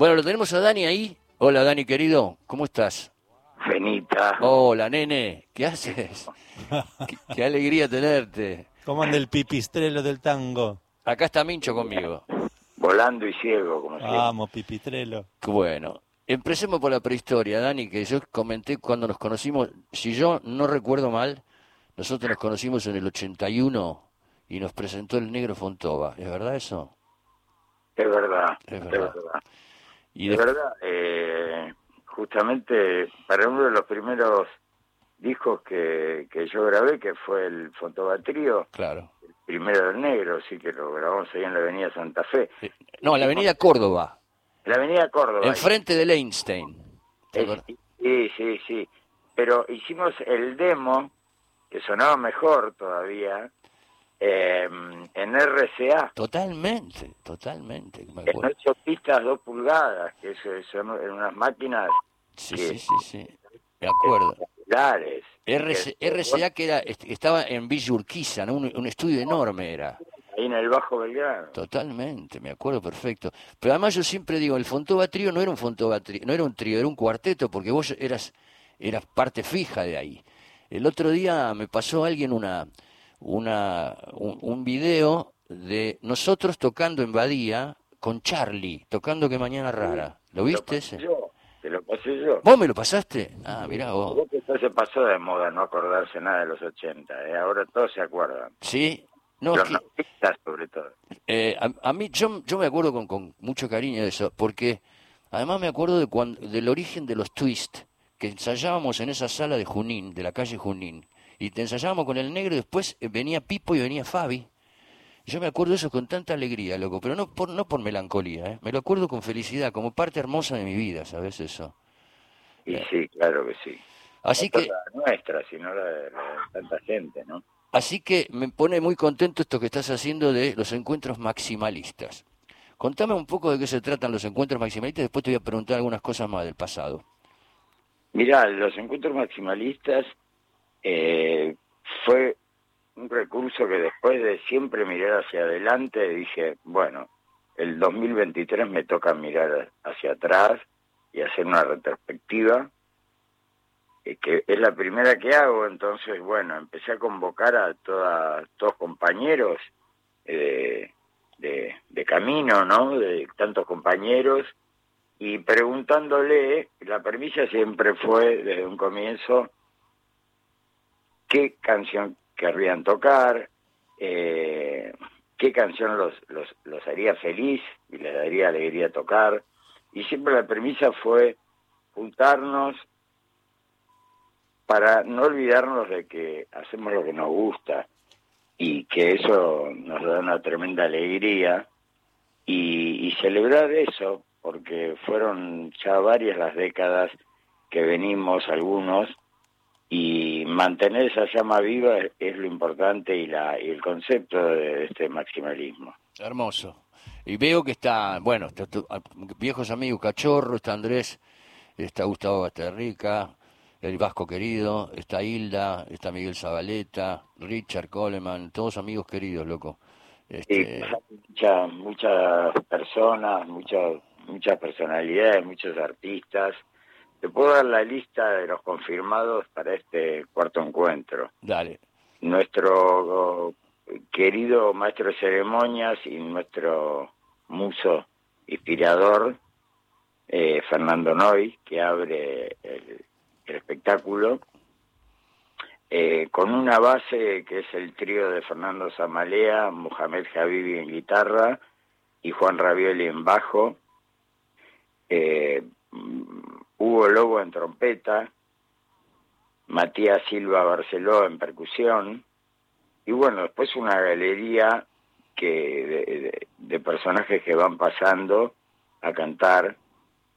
Bueno, lo tenemos a Dani ahí. Hola, Dani, querido. ¿Cómo estás? Benita. Hola, nene. ¿Qué haces? qué, qué alegría tenerte. ¿Cómo anda el pipistrelo del tango? Acá está Mincho conmigo. Volando y ciego, como siempre. Vamos, pipistrelo. Qué Bueno, empecemos por la prehistoria, Dani, que yo comenté cuando nos conocimos, si yo no recuerdo mal, nosotros nos conocimos en el 81 y nos presentó el negro Fontova. ¿Es verdad eso? Es verdad, Es es verdad. Y de- verdad, eh, justamente para uno de los primeros discos que, que yo grabé, que fue el Fontobatrío, Claro. primero del negro, sí que lo grabamos ahí en la avenida Santa Fe. No, en la avenida Córdoba, En la avenida Córdoba. enfrente del Einstein. Sí, sí, sí. Pero hicimos el demo, que sonaba mejor todavía, eh, en RCA. Totalmente, totalmente. me En ocho pistas, dos pulgadas, que eso son unas máquinas Sí, que- sí, sí, sí. Me acuerdo. Que- RCA que era, est- estaba en Villa Urquiza, ¿no? un, un estudio enorme era. Ahí en el Bajo Belgrano. Totalmente, me acuerdo perfecto. Pero además yo siempre digo, el Fontova Trío no era un Fontova Trío, no era un trío, era un cuarteto, porque vos eras, eras parte fija de ahí. El otro día me pasó alguien una, una, un, un video de nosotros tocando en Badía con Charlie, tocando Que Mañana Rara. ¿Lo Te viste ese? Yo, te lo pasé yo. ¿Vos me lo pasaste? Ah, mirá vos. Vos que se pasó de moda no acordarse nada de los 80, ¿eh? ahora todos se acuerdan. ¿Sí? No, los que- artistas sobre todo. Eh, a, a mí, yo, yo me acuerdo con, con mucho cariño de eso, porque además me acuerdo de cuando, del origen de los twists, que ensayábamos en esa sala de Junín, de la calle Junín, y te ensayábamos con el negro y después eh, venía Pipo y venía Fabi. Yo me acuerdo de eso con tanta alegría, loco, pero no por, no por melancolía, ¿eh? me lo acuerdo con felicidad, como parte hermosa de mi vida, ¿sabes eso? Y Eh. sí, claro que sí. Así No que, la nuestra, sino la de, la de tanta gente, ¿no? así que me pone muy contento esto que estás haciendo de los encuentros maximalistas. Contame un poco de qué se tratan los encuentros maximalistas, después te voy a preguntar algunas cosas más del pasado. Mirá, los encuentros maximalistas eh, fue un recurso que después de siempre mirar hacia adelante dije, bueno, el 2023 me toca mirar hacia atrás y hacer una retrospectiva, eh, que es la primera que hago, entonces, bueno, empecé a convocar a toda, todos compañeros eh, de, de camino, ¿no? De tantos compañeros y preguntándole, la premisa siempre fue desde un comienzo qué canción querrían tocar, eh, qué canción los, los, haría feliz y les daría alegría tocar. Y siempre la premisa fue juntarnos para no olvidarnos de que hacemos lo que nos gusta y que eso nos da una tremenda alegría y celebrar eso, porque fueron ya varias las décadas que venimos algunos y mantener esa llama viva es, es lo importante y, la, y el concepto de este maximalismo. Hermoso. Y veo que está, bueno, está tu- a- viejos amigos, Cachorro, está Andrés, está Gustavo Basterrica, el Vasco querido, está Hilda, está Miguel Zabaleta, Richard Coleman, todos amigos queridos, loco. Este, muchas muchas personas, muchas muchas personalidades, muchos artistas. Te puedo dar la lista de los confirmados para este cuarto encuentro. dale. Nuestro querido maestro de ceremonias y nuestro muso inspirador, eh, Fernando Noy, que abre el, el espectáculo, eh, con una base que es el trío de Fernando Zamalea, Mohamed Javibi en guitarra y Juan Ravioli en bajo, eh, Hugo Lobo en trompeta, Matías Silva Barceló en percusión, y bueno, después una galería que de, personajes que van pasando a cantar,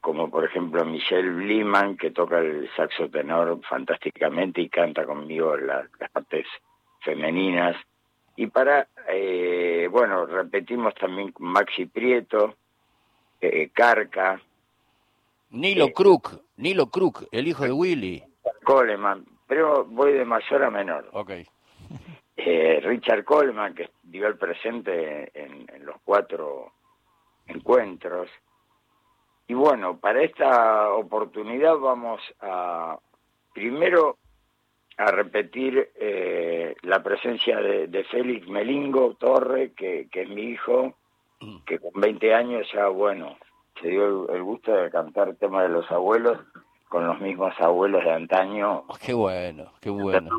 como por ejemplo Michelle Bliman, que toca el saxo tenor fantásticamente y canta conmigo la- las partes femeninas. Y para, eh, bueno, repetimos también Maxi Prieto, eh, Carca, Nilo Eh. Crook, Nilo Crook, el hijo de Willy. Coleman, pero voy de mayor a menor. Ok. Eh, Richard Coleman, que dio el presente en, en los cuatro encuentros. y bueno, para esta oportunidad vamos a primero a repetir eh, la presencia de, de, Félix Melingo Torre, que, que, es mi hijo, Mm. que con 20 años ya, bueno, se dio el, el gusto de cantar tema de los abuelos con los mismos abuelos de antaño. Oh, qué bueno, qué bueno.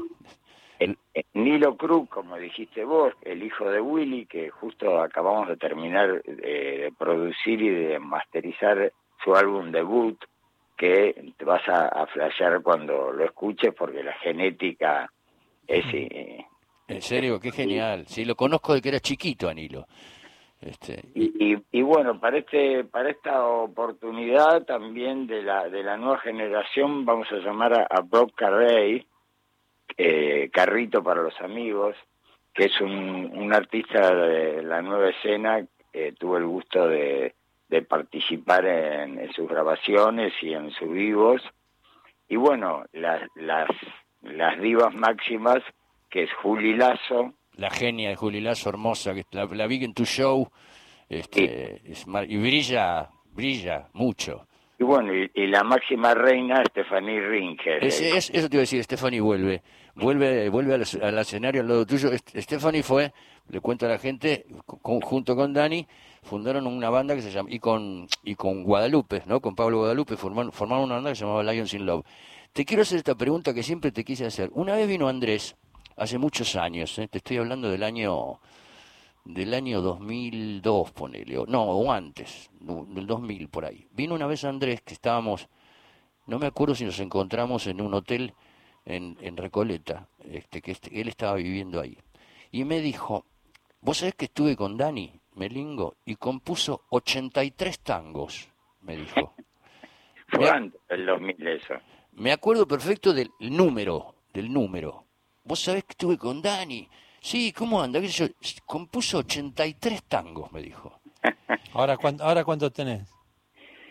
El, el Nilo Cruz, como dijiste vos, el hijo de Willy, que justo acabamos de terminar de, de producir y de masterizar su álbum debut, que te vas a, a flashear cuando lo escuches porque la genética es... eh, En serio, qué genial. Sí, lo conozco de que era chiquito, Anilo. Este, y, y, bueno, para este para esta oportunidad también de la de la nueva generación vamos a llamar a, a Bob Carrey, eh, Carrito para los amigos, que es un, un artista de la nueva escena, eh, tuvo el gusto de, de participar en, en, sus grabaciones y en sus vivos. Y bueno, las, las, las divas máximas, que es Juli Lazo, la genia de Juli Lazo, hermosa, que la, la vi en tu show, este, sí. es, y brilla, brilla mucho. Y bueno, y, y la máxima reina, Stephanie Ringer. Es, es, eso te iba a decir, Stephanie vuelve, vuelve, vuelve al, al, escenario al lado tuyo. Stephanie fue, le cuento a la gente, con, junto con Dani, fundaron una banda que se llama, y con, y con Guadalupe, ¿no? Con Pablo Guadalupe, formaron, formaron una banda que se llamaba Lions in Love. Te quiero hacer esta pregunta que siempre te quise hacer. Una vez vino Andrés, hace muchos años, ¿eh? te estoy hablando del año del año 2002, ponele, o, no, o antes, del 2000 por ahí. Vino una vez Andrés que estábamos, no me acuerdo si nos encontramos en un hotel en, en Recoleta, este, que este, él estaba viviendo ahí. Y me dijo, vos sabés que estuve con Dani Melingo y compuso 83 tangos, me dijo. ¿Fue antes del 2000 eso? Me acuerdo perfecto del número, del número. Vos sabés que estuve con Dani. Sí, ¿cómo anda? ¿Qué yo? Compuso 83 tangos, me dijo. ¿Ahora, cuánto, ahora cuánto tenés?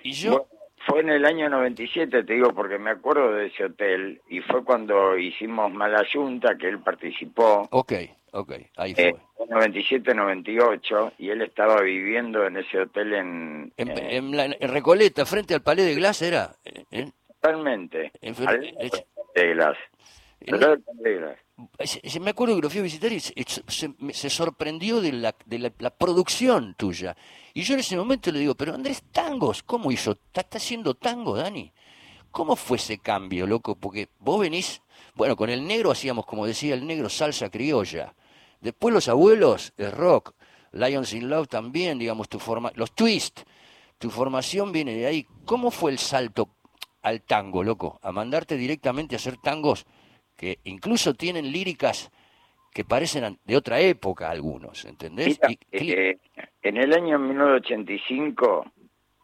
Y yo... Bueno, fue en el año 97, te digo, porque me acuerdo de ese hotel. Y fue cuando hicimos Mala Junta, que él participó. Ok, ok, ahí fue. Eh, 97-98, y él estaba viviendo en ese hotel en... En, eh, en, la, en Recoleta, frente al Palais de Glass, ¿era? ¿Eh? Totalmente. En, al, de Glass. Se, me acuerdo que lo fui a visitar y se, se, sorprendió de, la, de la, producción tuya. Y yo en ese momento le digo, pero Andrés, tangos, ¿cómo hizo? ¿Está, está haciendo tango, Dani? ¿Cómo fue ese cambio, loco? Porque vos venís, bueno, con el negro hacíamos, como decía el negro, salsa criolla. Después los abuelos, el rock, Lions in Love también, digamos, tu forma, los twist, tu formación viene de ahí. ¿Cómo fue el salto al tango, loco? A mandarte directamente a hacer tangos que incluso tienen líricas que parecen de otra época algunos, ¿entendés? Mira, eh, en el año 1985,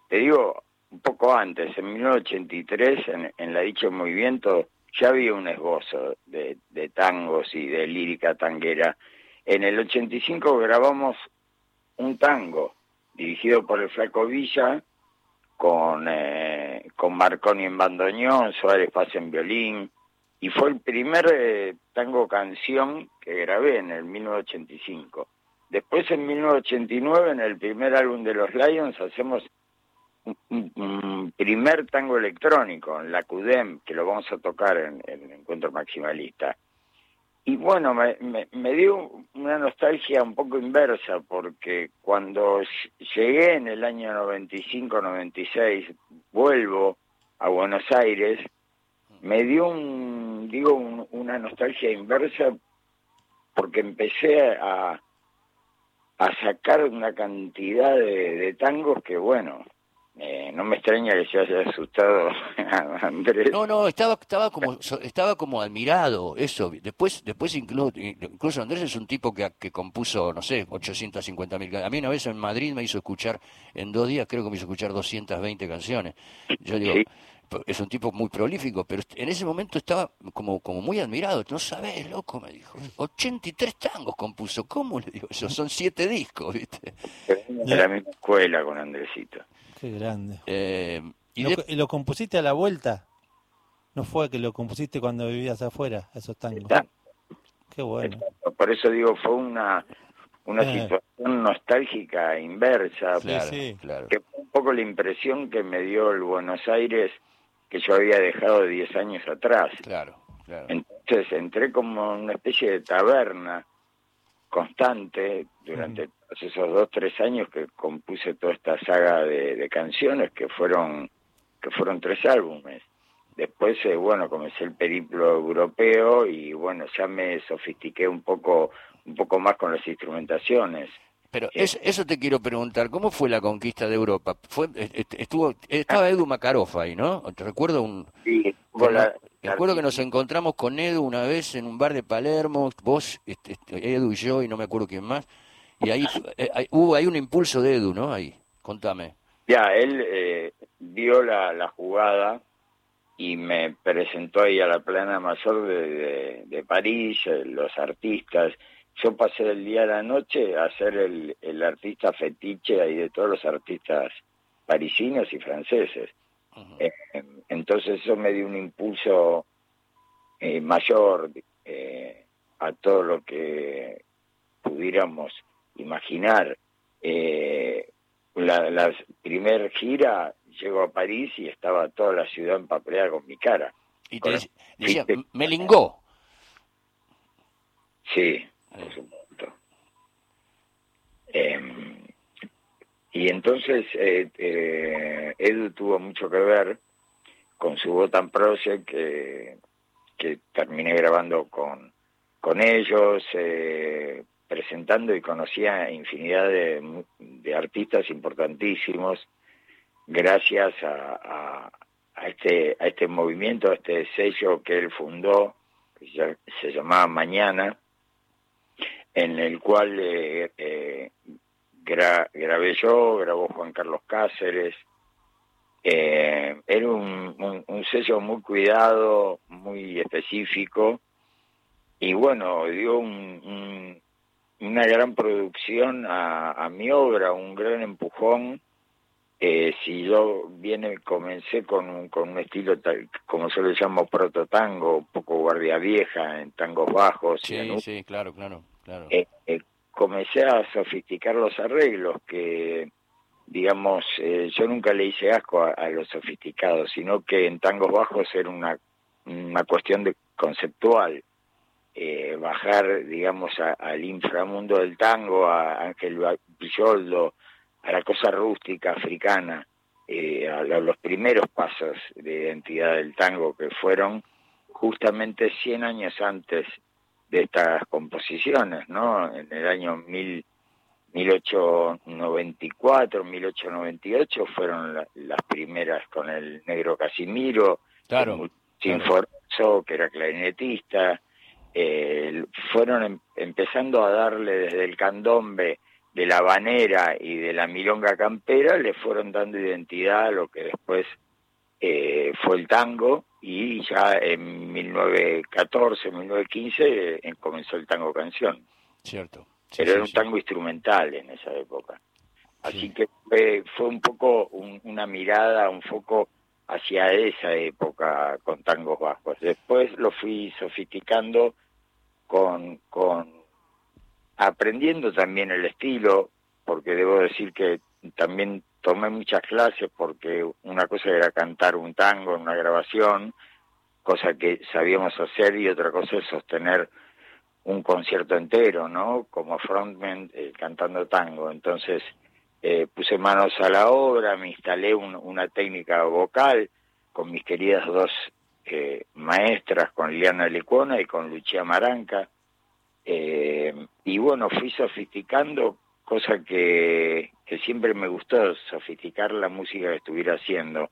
te digo un poco antes, en 1983, en, en La Dicha Movimiento, ya había un esbozo de, de tangos y de lírica tanguera. En el 85 grabamos un tango dirigido por el Flaco Villa, con, eh, con Marconi en bandoneón, Suárez Paz en violín, y fue el primer eh, tango canción que grabé en el 1985. Después en 1989, en el primer álbum de los Lions, hacemos un, primer tango electrónico en la CUDEM, que lo vamos a tocar en, en el Encuentro Maximalista. Y bueno, me, me, me, dio una nostalgia un poco inversa, porque cuando llegué en el año 95-96, vuelvo a Buenos Aires, me dio un, digo, un, una nostalgia inversa porque empecé a, a sacar una cantidad de, de tangos que, bueno, eh, no me extraña que se haya asustado Andrés. No, no, estaba, estaba como, estaba como admirado, eso. Después, después incluso, incluso Andrés es un tipo que, que compuso, no sé, 850 mil. A mí una vez en Madrid me hizo escuchar, en dos días creo que me hizo escuchar 220 canciones. Yo digo, sí. Es un tipo muy prolífico, pero en ese momento estaba como, como muy admirado. No sabés, loco, me dijo. 83 tangos compuso. ¿Cómo le digo eso? Son siete discos, ¿viste? De la misma escuela con Andresito. Qué grande. Eh, ¿Y, lo, ¿Y, lo, compusiste a la vuelta? ¿No fue que lo compusiste cuando vivías afuera, esos tangos? Está. Qué bueno. Por eso digo, fue una una Eh. situación nostálgica inversa, Sí, Claro, sí. claro. que fue un poco la impresión que me dio el Buenos Aires que yo había dejado 10 años atrás. Claro, claro. Entonces entré como en una especie de taberna constante durante todos esos dos, tres años que compuse toda esta saga de, de canciones que fueron, que fueron tres álbumes. Después, eh, bueno, comencé el periplo europeo y bueno, ya me sofistiqué un poco, un poco más con las instrumentaciones. Pero es- eso te quiero preguntar, ¿cómo fue la conquista de Europa? Fue, est- estuvo, estaba Edu Makarov ahí, ¿no? Te recuerdo un, Sí, la- acuerdo que nos encontramos con Edu una vez en un bar de Palermo, vos, este, este, Edu y yo y no me acuerdo quién más, y ahí eh, hay- hubo ahí un impulso de Edu, ¿no? Ahí, contame. Ya, él eh, vio la, la jugada y me presentó ahí a la plana mayor de, de, de París, eh, los artistas. Yo pasé el día a la noche a ser el, el artista fetiche ahí de todos los artistas parisinos y franceses. Eh, entonces eso me dio un impulso eh, mayor eh, a todo lo que pudiéramos imaginar. Eh, la, la primer gira llego a París y estaba toda la ciudad empapelada con mi cara. Y te decía, me lingó. Sí, Eh, y entonces eh, eh, Edu tuvo mucho que ver con su Botan Project que, que terminé grabando con, con ellos, eh, presentando y conocía infinidad de, artistas importantísimos gracias a, a, este, a este movimiento, a este sello que él fundó, que se llamaba Mañana, en el cual eh, eh, gra- grabé yo, grabó Juan Carlos Cáceres. Eh, era un, un, un sello muy cuidado, muy específico, y bueno, dio un, un- una gran producción a, a mi obra, un gran empujón. Eh, si yo viene comencé con un, con un estilo tal, como yo le llamo prototango, un poco guardia vieja, en tangos bajos, y en Sí, sí, claro, claro, eh, eh, comencé a sofisticar los arreglos que digamos eh, yo nunca le hice asco a, a los sofisticados sino que en tangos bajos era una una cuestión de conceptual. Bajar digamos a- al inframundo del tango a Ángel Villoldo a la cosa rústica africana a lo- los primeros pasos de identidad del tango que fueron justamente 100 años antes de estas composiciones, ¿no? En el año mil, 1894, 1898 fueron la- las primeras con el negro Casimiro, Claro, Sinforzo, que era clarinetista, eh, fueron em- empezando a darle desde el candombe de la banera y de la milonga campera, le fueron dando identidad a lo que después eh, fue el tango y ya en 1914, 1915 eh, comenzó el tango canción. cierto. Sí, Pero sí, era un sí. tango instrumental en esa época. Así Sí. que fue, fue un poco un- una mirada, un foco hacia esa época con tangos bajos. Después lo fui sofisticando con, con aprendiendo también el estilo, porque debo decir que también tomé muchas clases porque una cosa era cantar un tango en una grabación, cosa que sabíamos hacer, y otra cosa es sostener un concierto entero, ¿no? Como frontman eh, cantando tango. Entonces eh, puse manos a la obra, me instalé un- una técnica vocal con mis queridas dos eh, maestras, con Liliana Lecuona y con Lucía Maranca. Y bueno, fui sofisticando, cosa que, que siempre me gustó, sofisticar la música que estuviera haciendo.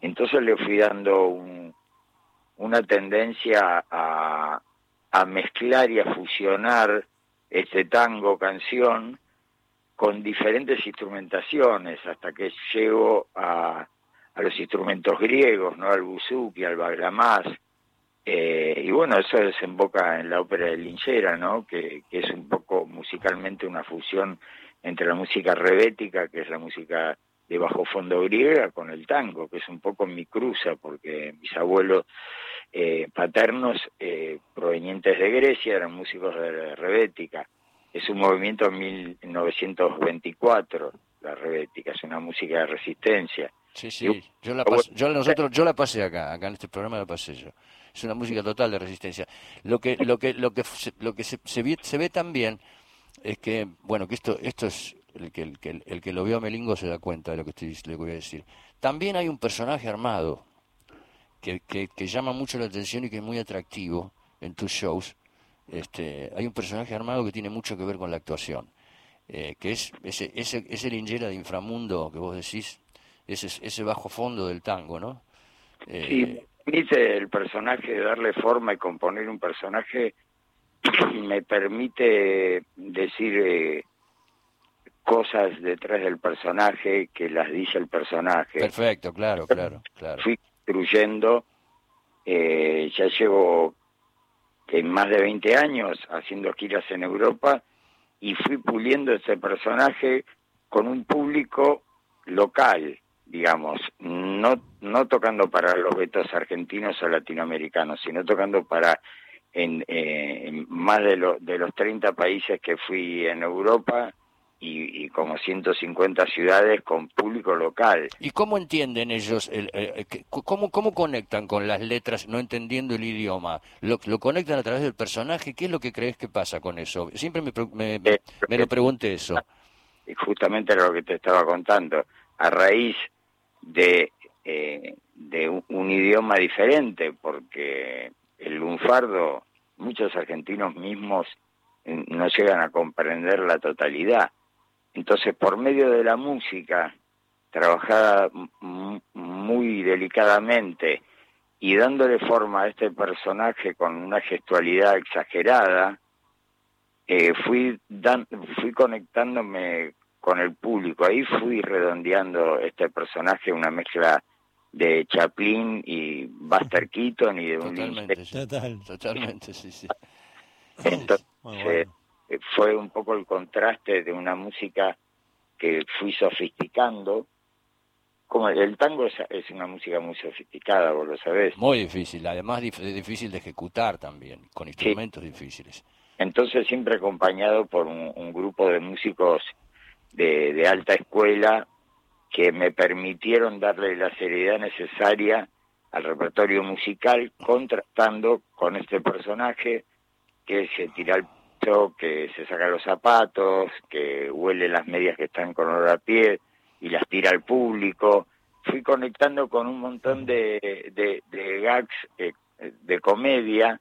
Entonces le fui dando un, una tendencia a, a mezclar y a fusionar este tango canción con diferentes instrumentaciones hasta que llego a, los instrumentos griegos, ¿no? al buzuki, al baglamás, eh, y bueno, eso desemboca en la ópera de Linchera, ¿no? Que es un poco musicalmente una fusión entre la música rebética, que es la música de bajo fondo griega, con el tango, que es un poco mi cruza, porque mis abuelos eh, paternos, eh, provenientes de Grecia, eran músicos de rebética. es un movimiento en 1924, la rebética, es una música de resistencia. Sí, sí, yo la, pasé, yo, nosotros, yo la pasé acá, acá en este programa la pasé yo. Es una música total de resistencia. Lo que, lo que, lo que, lo que se, se, ve, se ve también es que, bueno, que esto, esto es el que, el, que, el que lo vio a Melingo se da cuenta de lo que estoy, le voy a decir. También hay un personaje armado que, que, que llama mucho la atención y que es muy atractivo en tus shows. Este, hay un personaje armado que tiene mucho que ver con la actuación, eh, que es ese, ese, ese linchera de inframundo que vos decís, ese, ese bajo fondo del tango, ¿no? Eh, sí, permite el personaje darle forma y componer un personaje, me permite decir eh, cosas detrás del personaje que las dice el personaje. Perfecto, claro, claro, claro. Fui construyendo, eh, ya llevo que más de 20 años haciendo giras en Europa y fui puliendo ese personaje con un público local, digamos, no, no tocando para los vetos argentinos o latinoamericanos, sino tocando para en, eh, más de, lo, de los 30 países que fui en Europa y, y, como 150 ciudades con público local. ¿Y cómo entienden ellos, el, eh, cómo, cómo conectan con las letras no entendiendo el idioma? ¿Lo, ¿Lo conectan a través del personaje? ¿Qué es lo que crees que pasa con eso? Siempre me, me, me, me lo pregunté eso. Y justamente lo que te estaba contando. A raíz de, eh, de un, un idioma diferente, porque el lunfardo, muchos argentinos mismos no llegan a comprender la totalidad. Entonces, por medio de la música, trabajada muy delicadamente y dándole forma a este personaje con una gestualidad exagerada, eh, fui, fui conectándome con el público. Ahí fui redondeando este personaje, una mezcla de Chaplin y Buster Keaton y de un totalmente, total, totalmente, sí, sí. Entonces, bueno. eh, fue un poco el contraste de una música que fui sofisticando. Como el tango es, es una música muy sofisticada, vos lo sabés. Muy difícil, además dif difícil de ejecutar también, con instrumentos sí. difíciles. Entonces siempre acompañado por un, un grupo de músicos de, de alta escuela que me permitieron darle la seriedad necesaria al repertorio musical, contrastando con este personaje que se tira al piso, que se saca los zapatos, que huele las medias que están con olor a pie y las tira al público. Fui conectando con un montón de, de, gags eh, de comedia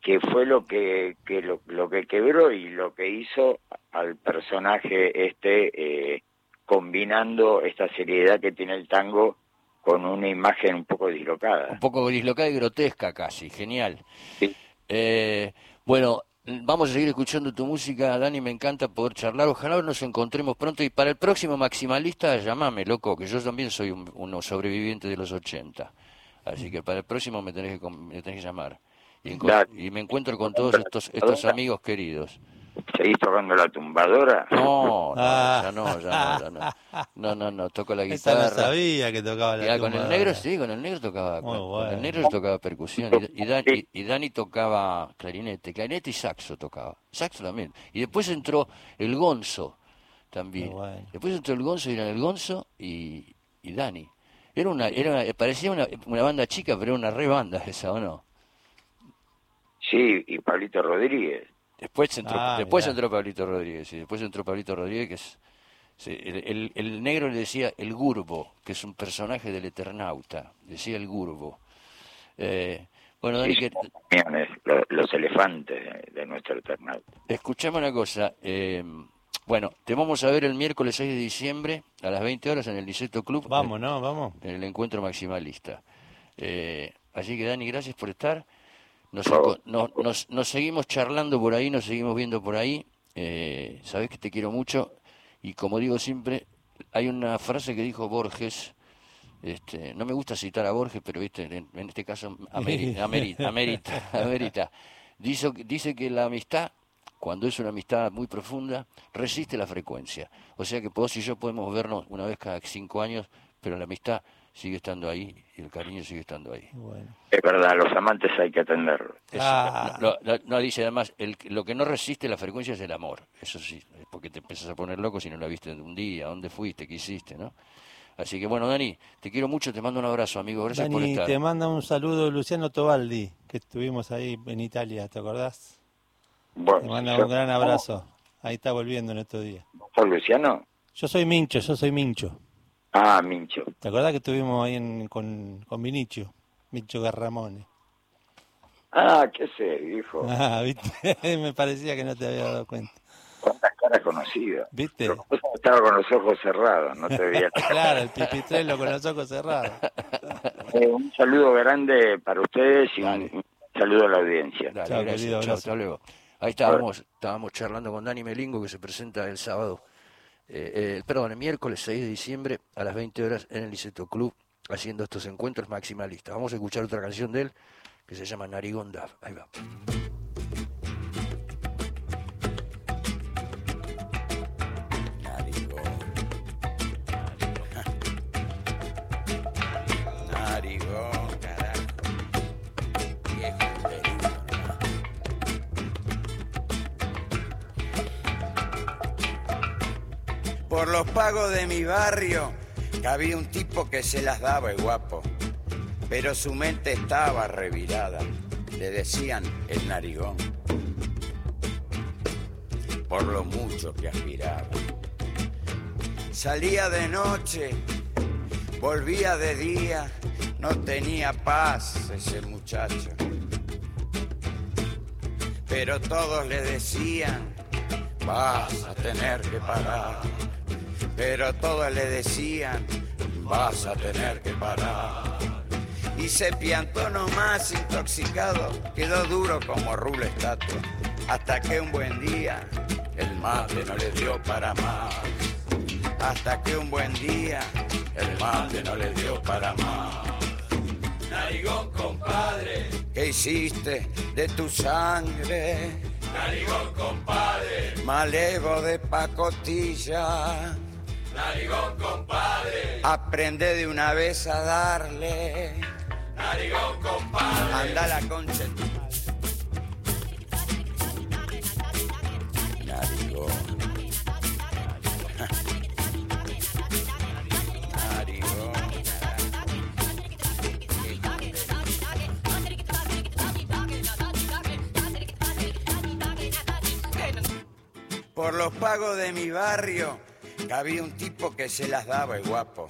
que fue lo que, que lo, lo, que quebró y lo que hizo al personaje este eh, combinando esta seriedad que tiene el tango con una imagen un poco dislocada. Un poco dislocada y grotesca casi, genial. Sí. Eh, bueno, vamos a seguir escuchando tu música, Dani, me encanta poder charlar, ojalá nos encontremos pronto y para el próximo maximalista llamame, loco, que yo también soy un, un sobreviviente de los 80, así que para el próximo me tenés que, me tenés que llamar y, y me encuentro con todos estos, estos amigos queridos. ¿Seguís tocando la tumbadora? No, no, ah. ya no, ya no, ya no. No, no, no, toco la guitarra. Esta no sabía que tocaba la ya. Con el negro sí, con el negro tocaba, con, bueno. con, el negro tocaba percusión y, y, Dan, y, y, Dani tocaba clarinete, clarinete y saxo tocaba, saxo también. Y después entró el Gonzo también. Bueno. Después entró el Gonzo y eran el Gonzo y, y Dani. Era una, era parecía una, una banda chica, pero era una re banda esa, ¿o no? Sí, y Pablito Rodríguez. Después entró, ah, después entró Pablito Rodríguez, y después entró Pablito Rodríguez, que es sí, el, el, el, negro le decía el Gurbo, que es un personaje del Eternauta, decía el Gurbo. Eh, bueno, Dani, sí, que... los, los, elefantes de, de, nuestro Eternauta. Escuchame una cosa, eh, bueno, te vamos a ver el miércoles 6 de diciembre a las 20 horas en el Liceto Club. Vamos, en, ¿no? Vamos. En el encuentro maximalista. Eh, así que Dani, gracias por estar. Nos, nos, nos, nos, seguimos charlando por ahí, nos seguimos viendo por ahí. Eh, Sabes que te quiero mucho. Y como digo siempre, hay una frase que dijo Borges. Este, no me gusta citar a Borges, pero viste, en, en este caso amerita, amerita, amerita, amerita. Dice, dice que la amistad, cuando es una amistad muy profunda, resiste la frecuencia. O sea que vos y yo podemos vernos una vez cada cinco años, pero la amistad sigue estando ahí y el cariño sigue estando ahí. Bueno. Es verdad, los amantes hay que atenderlos. Ah. no, no, no, dice además, el, lo que no resiste la frecuencia es el amor. Eso sí, es porque te empiezas a poner loco si no la viste en un día, dónde fuiste, qué hiciste, ¿no? Así que bueno, Dani, te quiero mucho, te mando un abrazo, amigo. Gracias por Dani, estar. te manda un saludo Luciano Tobaldi, que estuvimos ahí en Italia, ¿te acordás? Bueno, Te manda yo- un gran abrazo. Ahí está volviendo en estos días. ¿Sos Luciano? Yo soy Mincho, yo soy Mincho. Ah, Mincho. ¿Te acordás que estuvimos ahí en- con, con Vinicio? Mincho Garramone. Ah, qué sé, hijo. Ah, ¿viste? Me parecía que no te había dado cuenta. Cuántas caras conocidas. ¿Viste? Pero Estaba con los ojos cerrados, no te veía. Claro, el pipitrelo con los ojos cerrados. Eh, un saludo grande para ustedes y un, Dale. un saludo a la audiencia. Dale, Chao, gracias. querido, Chao, hasta luego. Ahí estábamos, estábamos charlando con Dani Melingo, que se presenta el sábado, eh, eh, perdón, el miércoles 6 de diciembre a las 20 horas en el Liceto Club, haciendo estos encuentros maximalistas. Vamos a escuchar otra canción de él que se llama Narigón Daf. Ahí va. Por los pagos de mi barrio, había un tipo que se las daba el guapo, pero su mente estaba revirada. Le decían el narigón, por lo mucho que aspiraba. Salía de noche, volvía de día, no tenía paz ese muchacho. Pero todos le decían, vas a tener que parar. Pero todos le decían, vas a tener que parar. Y se piantó nomás intoxicado, quedó duro como rulo estatua. Hasta que un buen día el mate no le dio para más. Hasta que un buen día el mate no le dio para más. Narigón, compadre. ¿Qué hiciste de tu sangre? Narigón, compadre. Malevo de pacotilla. Narigón, compadre. Aprende de una vez a darle. Narigón, compadre. Anda la concha. Por los pagos de mi barrio, había un tipo que se las daba el guapo,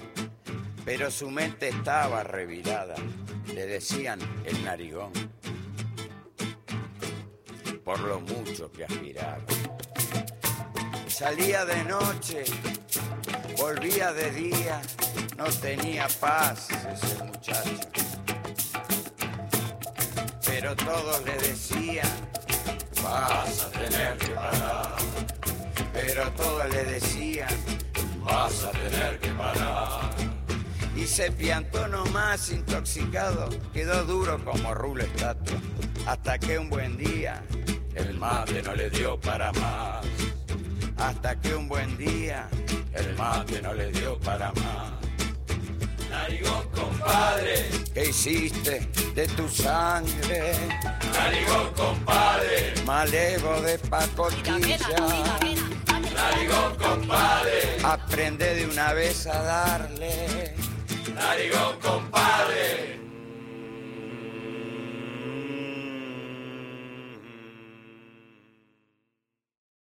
pero su mente estaba revirada. Le decían el narigón, por lo mucho que aspiraba. Salía de noche, volvía de día, no tenía paz ese muchacho. Pero todos le decían, vas a tener que parar. Pero todos le decían, vas a tener que parar. Y se piantó nomás intoxicado, quedó duro como rulo estatua. Hasta que un buen día el mate no le dio para más. Hasta que un buen día el mate no le dio para más. Narigón, compadre. ¿Qué hiciste de tu sangre? Narigón, compadre. Malevo de pacotilla. Narigón, compadre. Aprende de una vez a darle. Narigón, compadre.